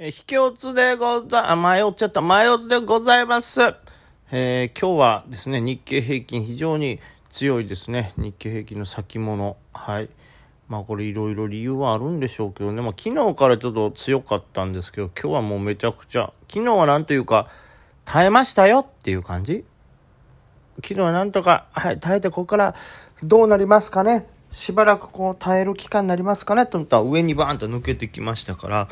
えー、秘境津でござ、あ、迷っちゃった。迷っでございます。えー、今日はですね、日経平均非常に強いですね。日経平均の先物。はい。まあこれいろいろ理由はあるんでしょうけどね。まあ昨日からちょっと強かったんですけど、今日はもうめちゃくちゃ、昨日はなんというか、耐えましたよっていう感じ？昨日はなんとか、はい、耐えてここからどうなりますかね？しばらくこう耐える期間になりますかねと思ったら上にバーンと抜けてきましたから、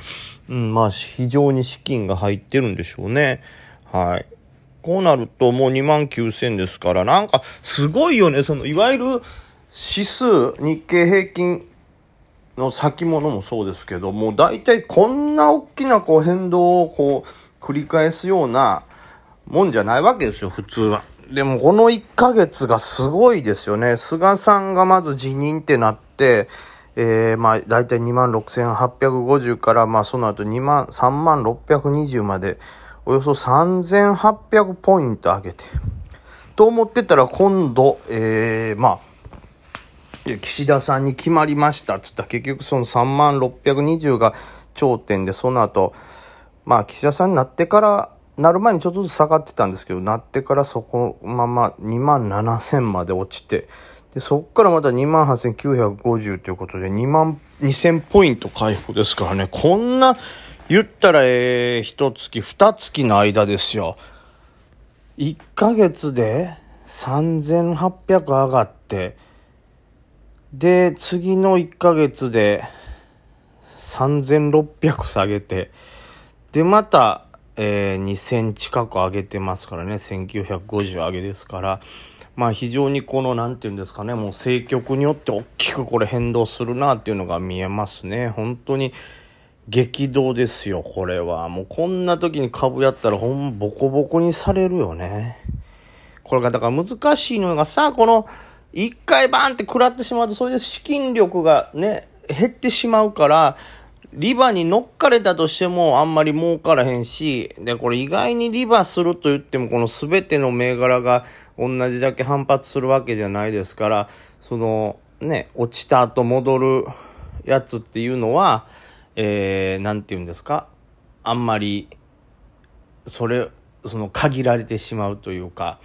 うん、まあ非常に資金が入ってるんでしょうね。はい。こうなるともう2万9000ですから、なんかすごいよね。その、いわゆる指数、日経平均の先物もそうですけど、もう大体こんな大きなこう変動をこう繰り返すようなもんじゃないわけですよ、普通は。でもこの1ヶ月がすごいですよね。菅さんがまず辞任ってなって、えー、まあ大体26,850からまあその後2万、3万620までおよそ3,800ポイント上げて。と思ってたら今度、えー、まあ、岸田さんに決まりましたっつったら結局その3万620が頂点でその後、まあ岸田さんになってからなる前にちょっとずつ下がってたんですけど、なってからそこまま2万7000まで落ちて、で、そっからまた2万8950ということで2万2000ポイント回復ですからね、こんな、言ったらええー、一月、二月の間ですよ。1ヶ月で3800上がって、で、次の1ヶ月で3600下げて、で、またえー、2000近く上げてますからね、1950上げですから、まあ非常にこの、なんていうんですかね、もう政局によって大きくこれ変動するなっていうのが見えますね。本当に激動ですよ、これは。もうこんな時に株やったらほんボコボコにされるよね。これがだから難しいのがさ、この、一回バーンって食らってしまうと、それで資金力がね、減ってしまうから、リバに乗っかれたとしてもあんまり儲からへんし、で、これ意外にリバすると言っても、この全ての銘柄が同じだけ反発するわけじゃないですから、その、ね、落ちた後戻るやつっていうのは、えー、なんて言うんですか、あんまり、それ、その限られてしまうというか、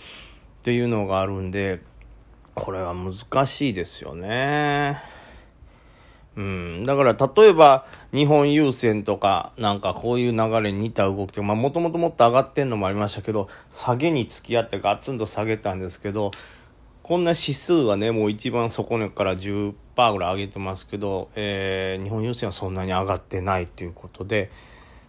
っていうのがあるんで、これは難しいですよね。うん。だから、例えば、日本郵船とか、なんかこういう流れに似た動きとか、まあ、もともともっと上がってんのもありましたけど、下げに付き合ってガツンと下げたんですけど、こんな指数はね、もう一番底根から10%ぐらい上げてますけど、えー、日本郵船はそんなに上がってないっていうことで、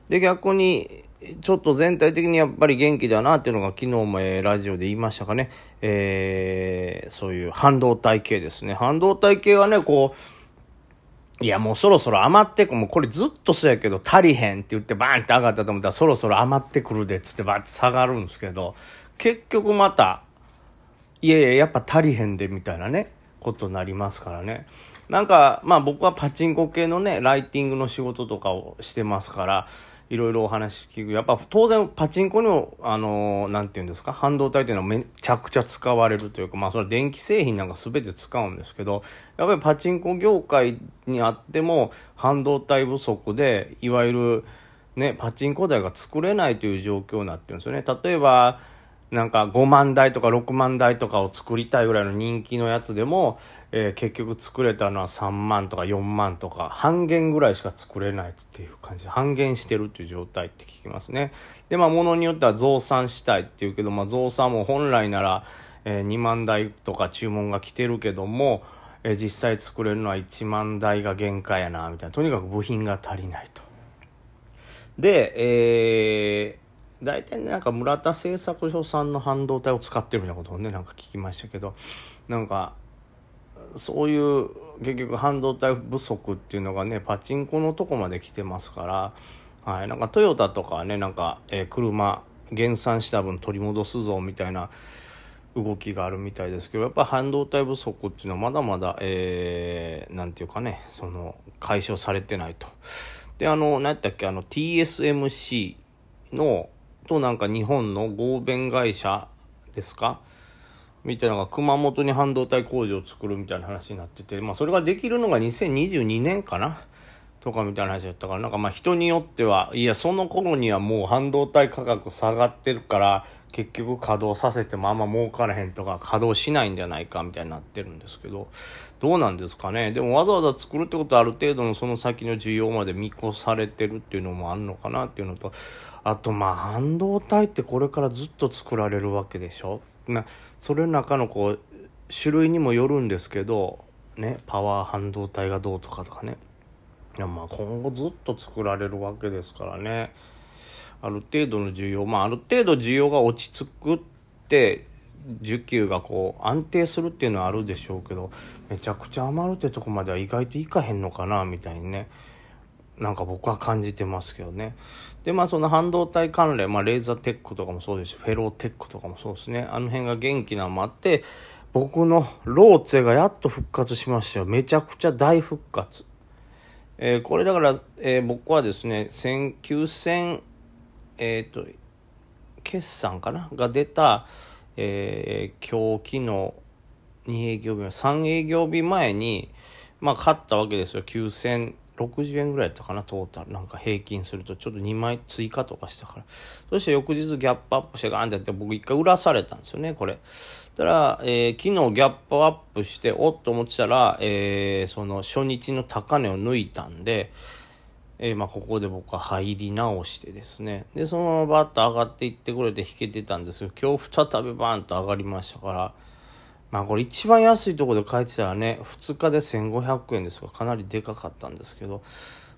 で、逆に、ちょっと全体的にやっぱり元気だなっていうのが昨日も、え、ラジオで言いましたかね、えー、そういう半導体系ですね。半導体系はね、こう、いや、もうそろそろ余ってく、もうこれずっとそうやけど足りへんって言ってバーンって上がったと思ったらそろそろ余ってくるでっつってバーって下がるんですけど、結局また、いやいや、やっぱ足りへんでみたいなね、ことになりますからね。なんか、まあ僕はパチンコ系のね、ライティングの仕事とかをしてますから、いろいろお話聞く。やっぱ当然パチンコの、あのー、なんて言うんですか、半導体というのはめちゃくちゃ使われるというか、まあそれは電気製品なんか全て使うんですけど、やっぱりパチンコ業界にあっても半導体不足で、いわゆるね、パチンコ台が作れないという状況になってるんですよね。例えば、なんか5万台とか6万台とかを作りたいぐらいの人気のやつでも、えー、結局作れたのは3万とか4万とか半減ぐらいしか作れないっていう感じで半減してるっていう状態って聞きますね。で、まあ物によっては増産したいっていうけど、まあ増産も本来なら、えー、2万台とか注文が来てるけども、えー、実際作れるのは1万台が限界やな、みたいな。とにかく部品が足りないと。で、えー、大体なんか村田製作所さんの半導体を使ってるみたいなことをねなんか聞きましたけどなんかそういう結局半導体不足っていうのがねパチンコのとこまで来てますから、はい、なんかトヨタとかねなんか、えー、車減産した分取り戻すぞみたいな動きがあるみたいですけどやっぱ半導体不足っていうのはまだまだ、えー、ていうかねその解消されてないと。であの何やったっけあの TSMC のとなんか日本の合弁会社ですか？みたいなのが熊本に半導体工場を作るみたいな話になってて、まあそれができるのが2022年かな。とかみたいな話だったから、なんかまあ人によっては、いや、その頃にはもう半導体価格下がってるから、結局稼働させてもあんま儲からへんとか稼働しないんじゃないかみたいになってるんですけど、どうなんですかね？でもわざわざ作るってことはある程度のその先の需要まで見越されてるっていうのもあるのかなっていうのと、あとまあ半導体ってこれからずっと作られるわけでしょ？なそれの中のこう、種類にもよるんですけど、ね、パワー半導体がどうとかとかね。いやまあ今後ずっと作られるわけですからね。ある程度の需要、まあある程度需要が落ち着くって、需給がこう安定するっていうのはあるでしょうけど、めちゃくちゃ余るってとこまでは意外といかへんのかな、みたいにね。なんか僕は感じてますけどね。で、まあその半導体関連、まあレーザーテックとかもそうですし、フェローテックとかもそうですね。あの辺が元気なのもあって、僕のローツェがやっと復活しましたよ。めちゃくちゃ大復活。えー、これだから、えー、僕はですね、9000、えっ、と、決算かな？が出た、えー、今日、昨日、2営業日、3営業日前に、まあ、買ったわけですよ。9000、60円ぐらいやったかな、トータル。なんか平均すると、ちょっと2枚追加とかしたから。そして翌日ギャップアップしてガーンってやって、僕一回売らされたんですよね、これ。たら、えー、昨日ギャップアップして、おっと思ってたら、えー、その初日の高値を抜いたんで、えー、まあ、ここで僕は入り直してですね。で、そのままバッと上がっていってくれて引けてたんですけど、今日再びバーンと上がりましたから、まあこれ一番安いところで買えてたらね、2日で1500円ですが、かなりでかかったんですけど、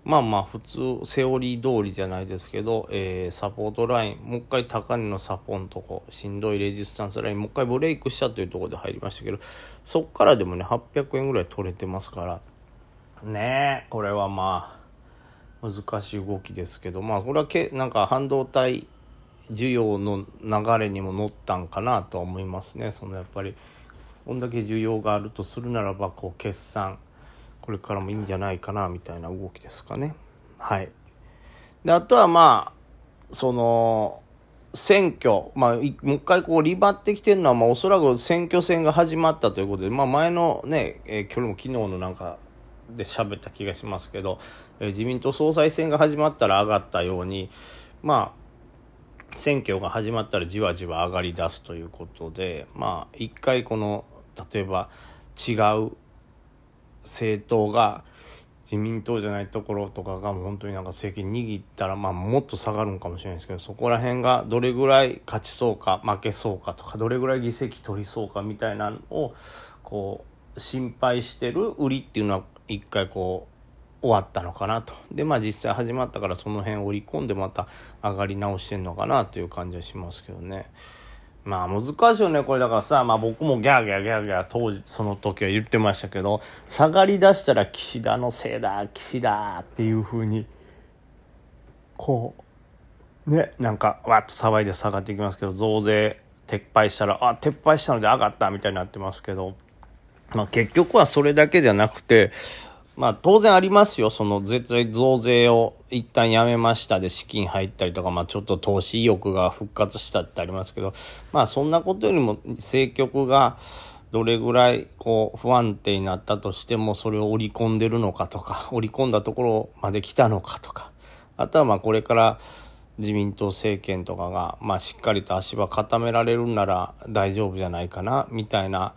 まあまあ普通、セオリー通りじゃないですけど、えー、サポートライン、もう一回高値のサポンとこ、しんどいレジスタンスライン、もう一回ブレイクしたというところで入りましたけど、そっからでもね、800円ぐらい取れてますから、ねえ、これはまあ、難しい動きですけど、まあこれはけ、なんか半導体需要の流れにも乗ったんかなとは思いますね。そのやっぱり、こんだけ需要があるとするならばこう決算これからもいいんじゃないかなみたいな動きですかね。はい。であとはまあその選挙、まあ、もう一回こうリバってきてるのは、まあ、おそらく選挙戦が始まったということで、まあ、前のね、えー、今日も昨日のなんかで喋った気がしますけど、えー、自民党総裁選が始まったら上がったように、まあ、選挙が始まったらじわじわ上がり出すということで、まあ、一回この例えば違う政党が自民党じゃないところとかが本当になんか政権握ったらまあもっと下がるんかもしれないですけどそこら辺がどれぐらい勝ちそうか負けそうかとかどれぐらい議席取りそうかみたいなのをこう心配してる売りっていうのは一回こう終わったのかなとでまあ実際始まったからその辺織り込んでまた上がり直してんのかなという感じはしますけどね。まあ難しいよね、これだからさ、まあ僕もギャーギャーギャーギャー当時、その時は言ってましたけど、下がり出したら岸田のせいだ、岸田っていう風に、こう、ね、なんかわっと騒いで下がっていきますけど、増税撤廃したら、あ、撤廃したので上がったみたいになってますけど、まあ結局はそれだけじゃなくて、まあ当然ありますよ。その絶対増税を一旦やめましたで資金入ったりとか、まあちょっと投資意欲が復活したってありますけど、まあそんなことよりも政局がどれぐらいこう不安定になったとしてもそれを織り込んでるのかとか、織り込んだところまで来たのかとか、あとはまあこれから自民党政権とかがまあしっかりと足場固められるなら大丈夫じゃないかな、みたいな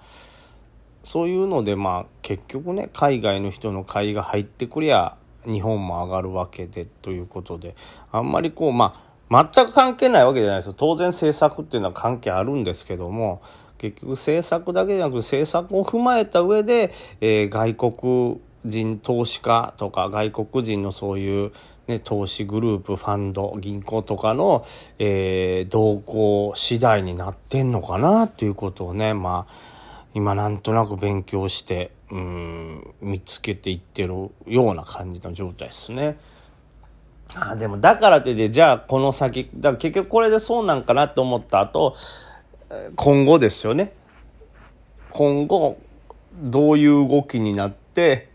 そういうのでまあ結局ね海外の人の買いが入ってくりゃ日本も上がるわけでということであんまりこうまあ全く関係ないわけじゃないですよ。当然政策っていうのは関係あるんですけども結局政策だけじゃなく政策を踏まえた上で、えー、外国人投資家とか外国人のそういうね、投資グループ、ファンド、銀行とかの、えー、動向次第になってんのかなということをね、まあ、今なんとなく勉強して、うん、見つけていってるような感じの状態ですね。あでもだからって、じゃあこの先、だ結局これでそうなんかなと思った後、今後ですよね。今後、どういう動きになって、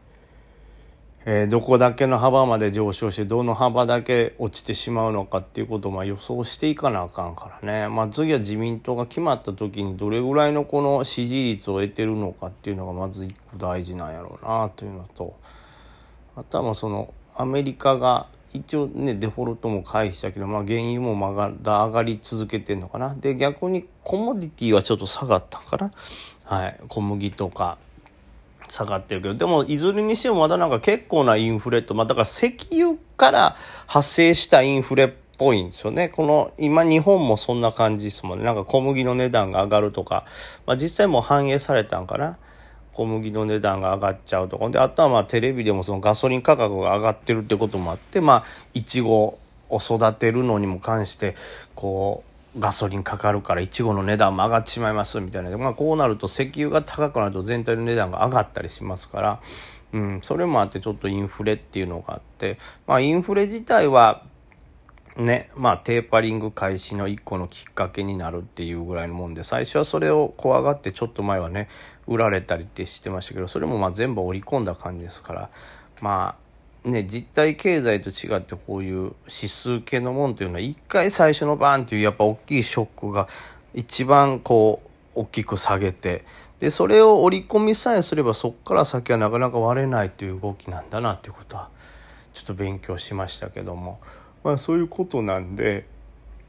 えー、どこだけの幅まで上昇してどの幅だけ落ちてしまうのかっていうことをまあ予想していかなあかんからね、まあ、次は自民党が決まった時にどれぐらいのこの支持率を得てるのかっていうのがまず一個大事なんやろうなというのとあとはもうそのアメリカが一応ね、デフォルトも回避したけど、まあ原油もまだ上がり続けてんのかな。で、逆にコモディティはちょっと下がったかな。はい。小麦とか下がってるけど、でもいずれにしてもまだなんか結構なインフレと、まあだから石油から発生したインフレっぽいんですよね。この、今日本もそんな感じですもんね。なんか小麦の値段が上がるとか、まあ実際もう反映されたんかな。小麦の値段が上がっちゃうとか。で、あとはまあテレビでもそのガソリン価格が上がってるってこともあって、まあ、いちごを育てるのにも関して、こう、ガソリンかかるからいちごの値段も上がってしまいますみたいな。まあこうなると石油が高くなると全体の値段が上がったりしますから、うん、それもあってちょっとインフレっていうのがあって、まあインフレ自体はね、まあテーパリング開始の一個のきっかけになるっていうぐらいのもんで、最初はそれを怖がってちょっと前はね、売られたりってしてましたけどそれもまあ全部織り込んだ感じですから。まあね実体経済と違ってこういう指数系のもんというのは一回最初のバーンっていうやっぱ大きいショックが一番こう大きく下げてでそれを織り込みさえすればそこから先はなかなか割れないという動きなんだなっていうことはちょっと勉強しましたけどもまあそういうことなんで。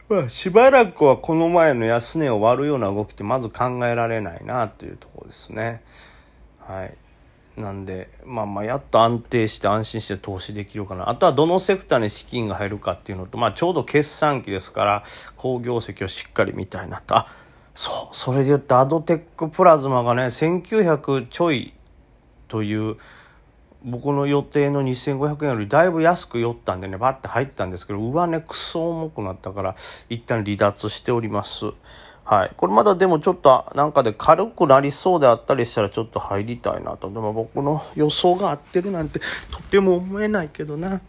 まあ、しばらくはこの前の安値を割るような動きってまず考えられないなというところですね。はい。なんで、まあまあ、やっと安定して安心して投資できるかな。あとはどのセクターに資金が入るかっていうのと、まあちょうど決算期ですから、好業績をしっかり見たいなと。あ、そう、それで言ってアドテックプラズマがね、1900ちょいという、僕の予定の2500円よりだいぶ安く寄ったんでねバッて入ったんですけど上値クソ重くなったから一旦離脱しておりますはい。これまだでもちょっとなんかで軽くなりそうであったりしたらちょっと入りたいなと。でも僕の予想が合ってるなんてとても思えないけどな。